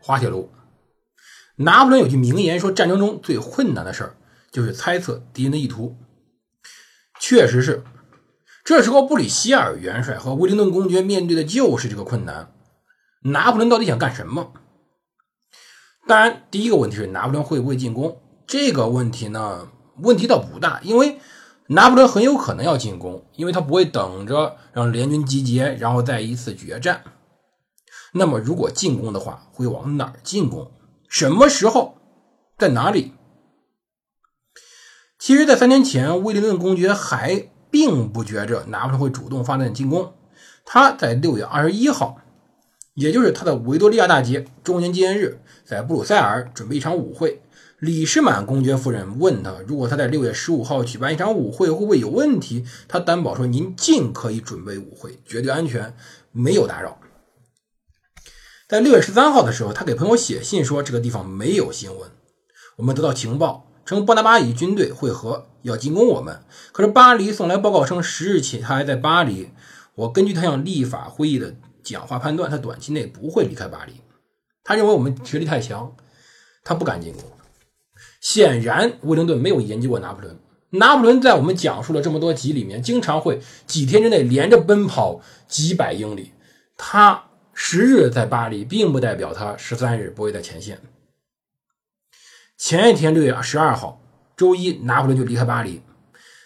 滑铁卢。拿破仑有句名言说：“战争中最困难的事儿就是猜测敌人的意图。”确实是。这时候，布里希尔元帅和威灵顿公爵面对的就是这个困难：拿破仑到底想干什么？当然，第一个问题是拿破仑会不会进攻？这个问题呢，问题倒不大，因为拿破仑很有可能要进攻，因为他不会等着让联军集结，然后再一次决战。那么，如果进攻的话，会往哪儿进攻？什么时候？在哪里？其实，在三年前，威灵顿公爵还。并不觉着拿破仑会主动发动进攻。他在六月二十一号，也就是他的维多利亚大捷周年纪念日，在布鲁塞尔准备一场舞会。李士满公爵夫人问他，如果他在六月十五号举办一场舞会，会不会有问题？他担保说：“您尽可以准备舞会，绝对安全，没有打扰。”在六月十三号的时候，他给朋友写信说：“这个地方没有新闻，我们得到情报。”称巴拿巴与军队会合，要进攻我们。可是巴黎送来报告称，十日起他还在巴黎。我根据他向立法会议的讲话判断，他短期内不会离开巴黎。他认为我们实力太强，他不敢进攻。显然，威灵顿没有研究过拿破仑。拿破仑在我们讲述了这么多集里面，经常会几天之内连着奔跑几百英里。他十日在巴黎，并不代表他十三日不会在前线。前一天，六月十二号，周一，拿破仑就离开巴黎，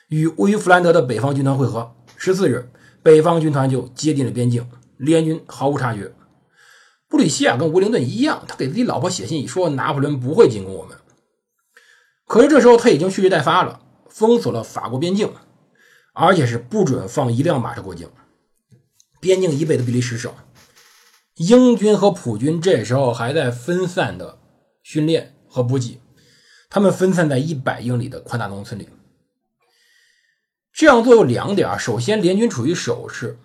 与位于弗兰德的北方军团会合。十四日，北方军团就接近了边境，联军毫无察觉。布里希亚跟威灵顿一样，他给自己老婆写信说拿破仑不会进攻我们。可是这时候他已经蓄势待发了，封锁了法国边境，而且是不准放一辆马车过境。边境以北的比利时省，英军和普军这时候还在分散的训练和补给。他们分散在一百英里的宽大农村里。这样做有两点：首先，联军处于守势，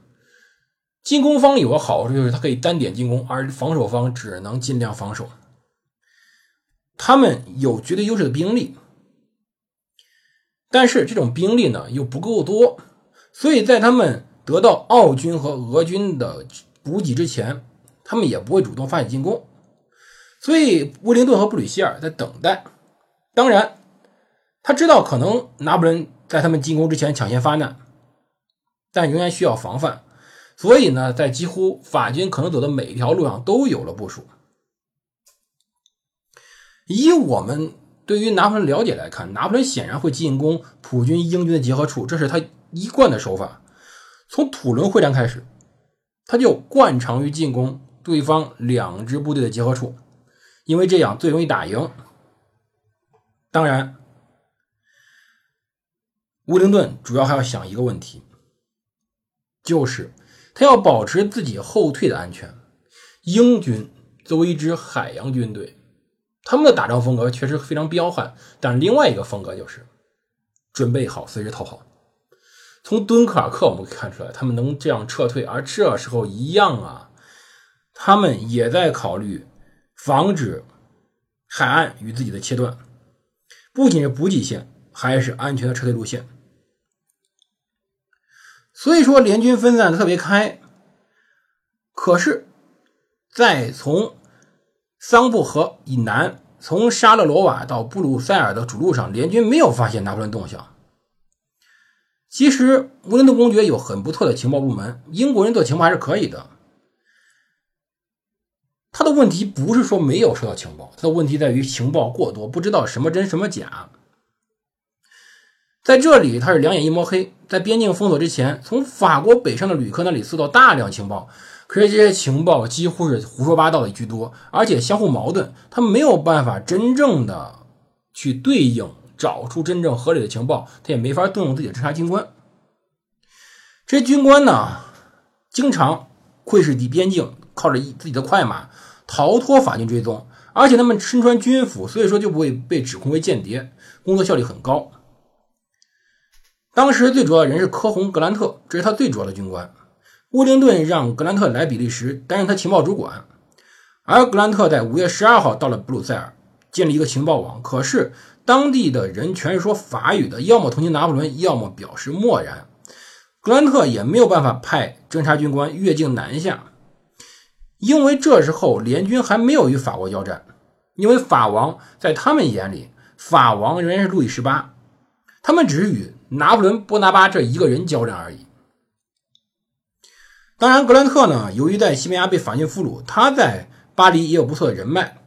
进攻方有个好处就是它可以单点进攻，而防守方只能尽量防守。他们有绝对优势的兵力，但是这种兵力呢又不够多，所以在他们得到奥军和俄军的补给之前，他们也不会主动发起进攻。所以，威灵顿和布吕希尔在等待。当然，他知道可能拿破仑在他们进攻之前抢先发难，但仍然需要防范。所以呢，在几乎法军可能走的每一条路上都有了部署。以我们对于拿破仑了解来看，拿破仑显然会进攻普军英军的结合处，这是他一贯的手法。从土伦会战开始，他就惯常于进攻对方两支部队的结合处，因为这样最容易打赢。当然，威灵顿主要还要想一个问题，就是他要保持自己后退的安全。英军作为一支海洋军队，他们的打仗风格确实非常彪悍，但另外一个风格就是准备好随时逃跑。从敦刻尔克我们可以看出来，他们能这样撤退，而这时候一样啊，他们也在考虑防止海岸与自己的切断。不仅是补给线，还是安全的撤退路线。所以说，联军分散的特别开。可是，在从桑布河以南，从沙勒罗瓦到布鲁塞尔的主路上，联军没有发现拿破仑动向。其实，威灵顿公爵有很不错的情报部门，英国人做情报还是可以的。他的问题不是说没有收到情报，他的问题在于情报过多，不知道什么真什么假。在这里，他是两眼一抹黑。在边境封锁之前，从法国北上的旅客那里搜到大量情报，可是这些情报几乎是胡说八道的居多，而且相互矛盾，他没有办法真正的去对应，找出真正合理的情报，他也没法动用自己的侦察军官。这些军官呢，经常窥视地边境。靠着自己的快马逃脱法军追踪，而且他们身穿军服，所以说就不会被指控为间谍，工作效率很高。当时最主要的人是科洪·格兰特，这是他最主要的军官。乌灵顿让格兰特来比利时担任他情报主管，而格兰特在五月十二号到了布鲁塞尔，建立一个情报网。可是当地的人全是说法语的，要么同情拿破仑，要么表示漠然。格兰特也没有办法派侦察军官越境南下，因为这时候联军还没有与法国交战。因为法王在他们眼里，法王仍然是路易十八，他们只是与拿破仑·波拿巴这一个人交战而已。当然，格兰特呢，由于在西班牙被法军俘虏，他在巴黎也有不错的人脉，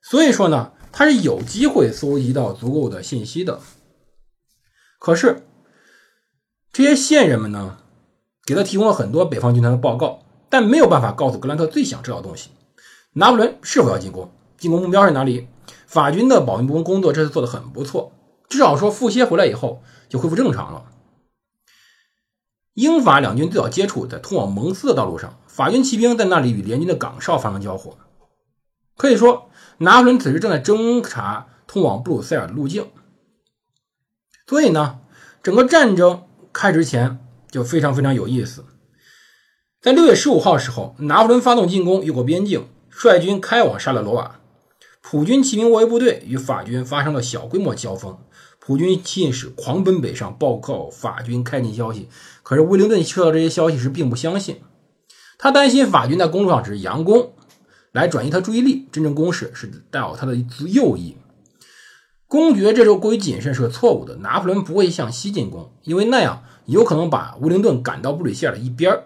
所以说呢，他是有机会搜集到足够的信息的。可是，这些线人们呢，给他提供了很多北方军团的报告，但没有办法告诉格兰特最想知道的东西：拿破仑是否要进攻？进攻目标是哪里？法军的保密部工作这次做的很不错，至少说傅歇回来以后就恢复正常了。英法两军最早接触在通往蒙斯的道路上，法军骑兵在那里与联军的岗哨发生交火。可以说，拿破仑此时正在侦查通往布鲁塞尔的路径。所以呢，整个战争开之前就非常非常有意思。在六月十五号时候，拿破仑发动进攻，越过边境，率军开往沙勒罗瓦。普军骑兵外围部队与法军发生了小规模交锋。普军信使狂奔北上，报告法军开进消息。可是威灵顿收到这些消息时并不相信，他担心法军在公路上只是佯攻，来转移他注意力。真正攻势是带有他的右翼。公爵这时候过于谨慎是个错误的。拿破仑不会向西进攻，因为那样有可能把威灵顿赶到布吕歇尔的一边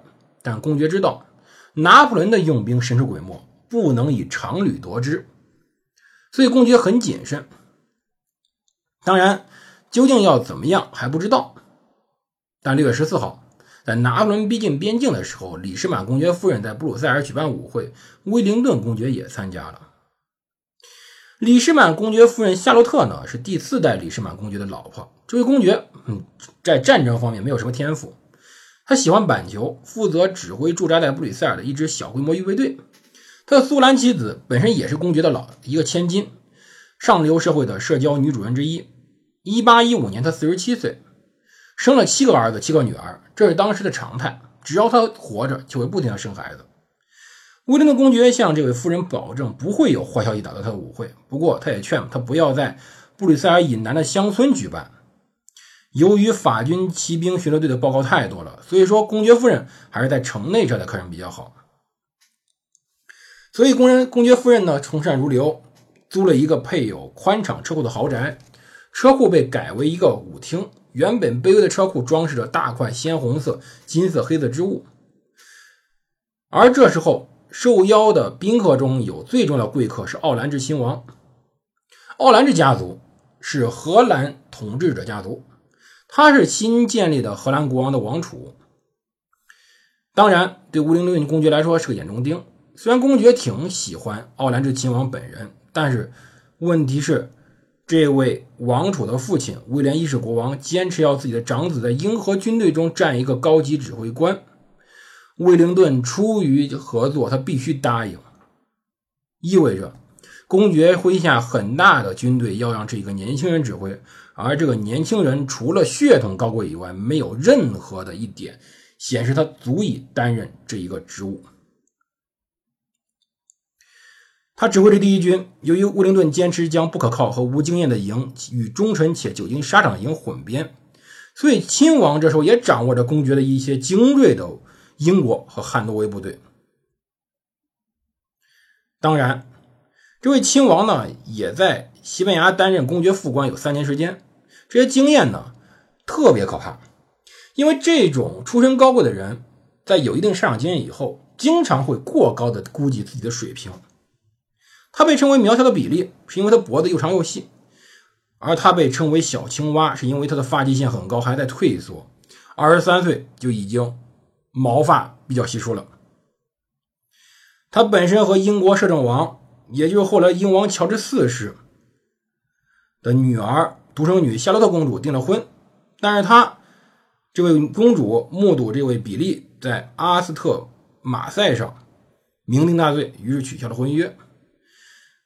但公爵知道，拿破仑的用兵神出鬼没，不能以常旅夺之，所以公爵很谨慎。当然，究竟要怎么样还不知道。但六月十四号，在拿破仑逼近边境的时候，李士满公爵夫人在布鲁塞尔举办舞会，威灵顿公爵也参加了。李士满公爵夫人夏洛特呢，是第四代李士满公爵的老婆。这位公爵，嗯，在战争方面没有什么天赋，他喜欢板球，负责指挥驻扎在布吕塞尔的一支小规模预备队。他的苏兰妻子本身也是公爵的老一个千金，上流社会的社交女主人之一。一八一五年，他四十七岁，生了七个儿子，七个女儿，这是当时的常态。只要他活着，就会不停的生孩子。威灵顿公爵向这位夫人保证，不会有坏消息打到他的舞会。不过，他也劝他不要在布吕塞尔以南的乡村举办。由于法军骑兵巡逻队的报告太多了，所以说公爵夫人还是在城内招待客人比较好。所以，公人公爵夫人呢，从善如流，租了一个配有宽敞车库的豪宅。车库被改为一个舞厅，原本卑微的车库装饰着大块鲜红色、金色、黑色之物。而这时候受邀的宾客中有最重要的贵客是奥兰治亲王。奥兰治家族是荷兰统治者家族，他是新建立的荷兰国王的王储。当然，对威灵顿公爵来说是个眼中钉。虽然公爵挺喜欢奥兰治亲王本人，但是问题是。这位王储的父亲威廉一世国王坚持要自己的长子在英荷军队中占一个高级指挥官。威灵顿出于合作，他必须答应，意味着公爵麾下很大的军队要让这个年轻人指挥，而这个年轻人除了血统高贵以外，没有任何的一点显示他足以担任这一个职务。他指挥着第一军，由于乌灵顿坚持将不可靠和无经验的营与忠臣且久经沙场的营混编，所以亲王这时候也掌握着公爵的一些精锐的英国和汉诺威部队。当然，这位亲王呢，也在西班牙担任公爵副官有三年时间，这些经验呢特别可怕，因为这种出身高贵的人，在有一定市场经验以后，经常会过高的估计自己的水平。他被称为苗条的比例，是因为他脖子又长又细；而他被称为小青蛙，是因为他的发际线很高，还在退缩。二十三岁就已经毛发比较稀疏了。他本身和英国摄政王，也就是后来英王乔治四世的女儿独生女夏洛特公主订了婚，但是他这位公主目睹这位比利在阿斯特马赛上酩酊大醉，于是取消了婚约。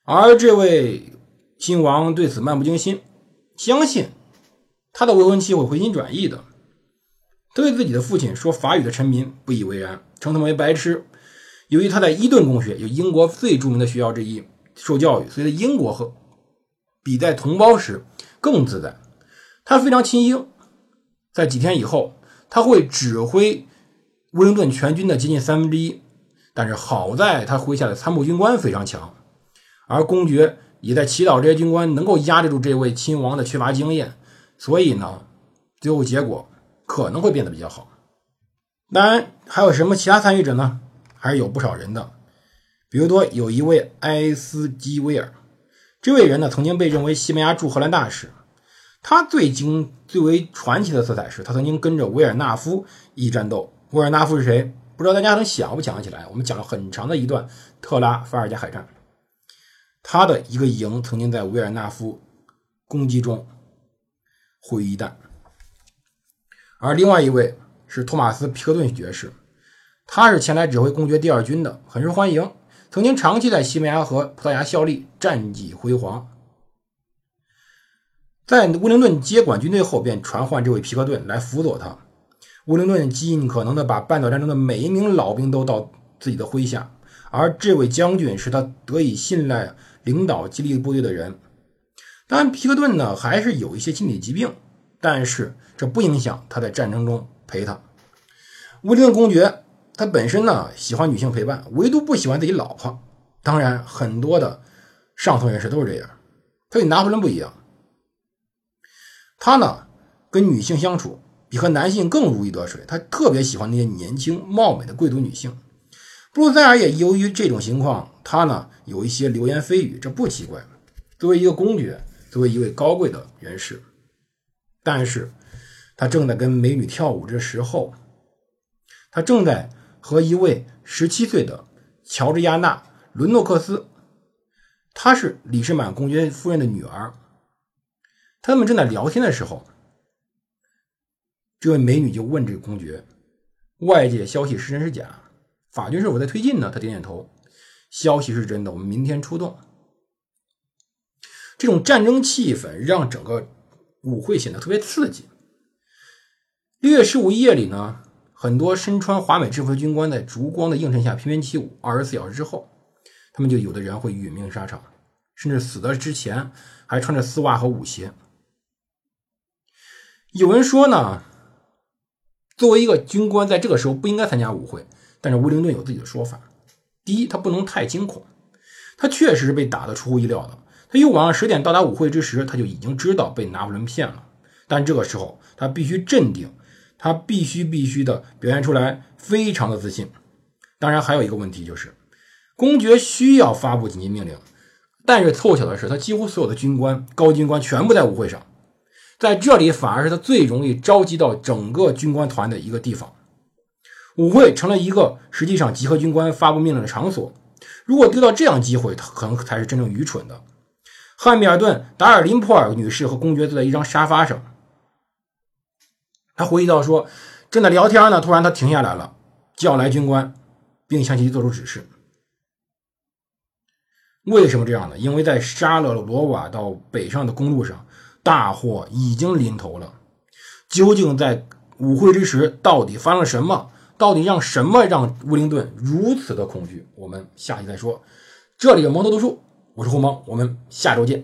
而这位亲王对此漫不经心，相信他的未婚妻会回心转意的。他对自己的父亲说法语的臣民不以为然，称他们为白痴。由于他在伊顿公学，有英国最著名的学校之一，受教育，所以在英国和比在同胞时更自在。他非常亲英，在几天以后，他会指挥威灵顿全军的接近三分之一。但是好在他麾下的参谋军官非常强，而公爵也在祈祷这些军官能够压制住这位亲王的缺乏经验，所以呢，最后结果可能会变得比较好。当然，还有什么其他参与者呢？还是有不少人的，比如说有一位埃斯基威尔，这位人呢曾经被认为西班牙驻荷兰大使，他最经最为传奇的色彩是他曾经跟着维尔纳夫一战斗。维尔纳夫是谁？不知道大家能想不想起来？我们讲了很长的一段特拉法尔加海战，他的一个营曾经在维尔纳夫攻击中毁于一旦。而另外一位是托马斯皮克顿爵士。他是前来指挥公爵第二军的，很受欢迎，曾经长期在西班牙和葡萄牙效力，战绩辉煌。在威灵顿接管军队后，便传唤这位皮克顿来辅佐他。威灵顿尽可能的把半岛战争的每一名老兵都到自己的麾下，而这位将军是他得以信赖、领导激励部队的人。当然，皮克顿呢还是有一些心理疾病，但是这不影响他在战争中陪他。威灵顿公爵。他本身呢喜欢女性陪伴，唯独不喜欢自己老婆。当然，很多的上层人士都是这样。他与拿破仑不一样，他呢跟女性相处比和男性更如鱼得水。他特别喜欢那些年轻貌美的贵族女性。布鲁塞尔也由于这种情况，他呢有一些流言蜚语，这不奇怪。作为一个公爵，作为一位高贵的人士，但是他正在跟美女跳舞的时候，他正在。和一位十七岁的乔治亚娜·伦诺克斯，她是李士满公爵夫人的女儿。他们正在聊天的时候，这位美女就问这个公爵：“外界消息是真是假？法军是否在推进呢？”他点点头：“消息是真的，我们明天出动。”这种战争气氛让整个舞会显得特别刺激。六月十五夜里呢？很多身穿华美制服的军官在烛光的映衬下翩翩起舞。二十四小时之后，他们就有的人会殒命沙场，甚至死的之前还穿着丝袜和舞鞋。有人说呢，作为一个军官，在这个时候不应该参加舞会。但是威灵顿有自己的说法：第一，他不能太惊恐，他确实是被打得出乎意料的。他又晚上十点到达舞会之时，他就已经知道被拿破仑骗了。但这个时候，他必须镇定。他必须必须的表现出来，非常的自信。当然，还有一个问题就是，公爵需要发布紧急命令，但是凑巧的是，他几乎所有的军官、高军官全部在舞会上，在这里反而是他最容易召集到整个军官团的一个地方。舞会成了一个实际上集合军官发布命令的场所。如果丢到这样机会，他可能才是真正愚蠢的。汉密尔顿·达尔林普尔女士和公爵坐在一张沙发上。他回忆到说，正在聊天呢，突然他停下来了，叫来军官，并向其做出指示。为什么这样呢？因为在沙勒罗瓦到北上的公路上，大祸已经临头了。究竟在舞会之时，到底发生了什么？到底让什么让威灵顿如此的恐惧？我们下期再说。这里是蒙头读书，我是胡蒙，我们下周见。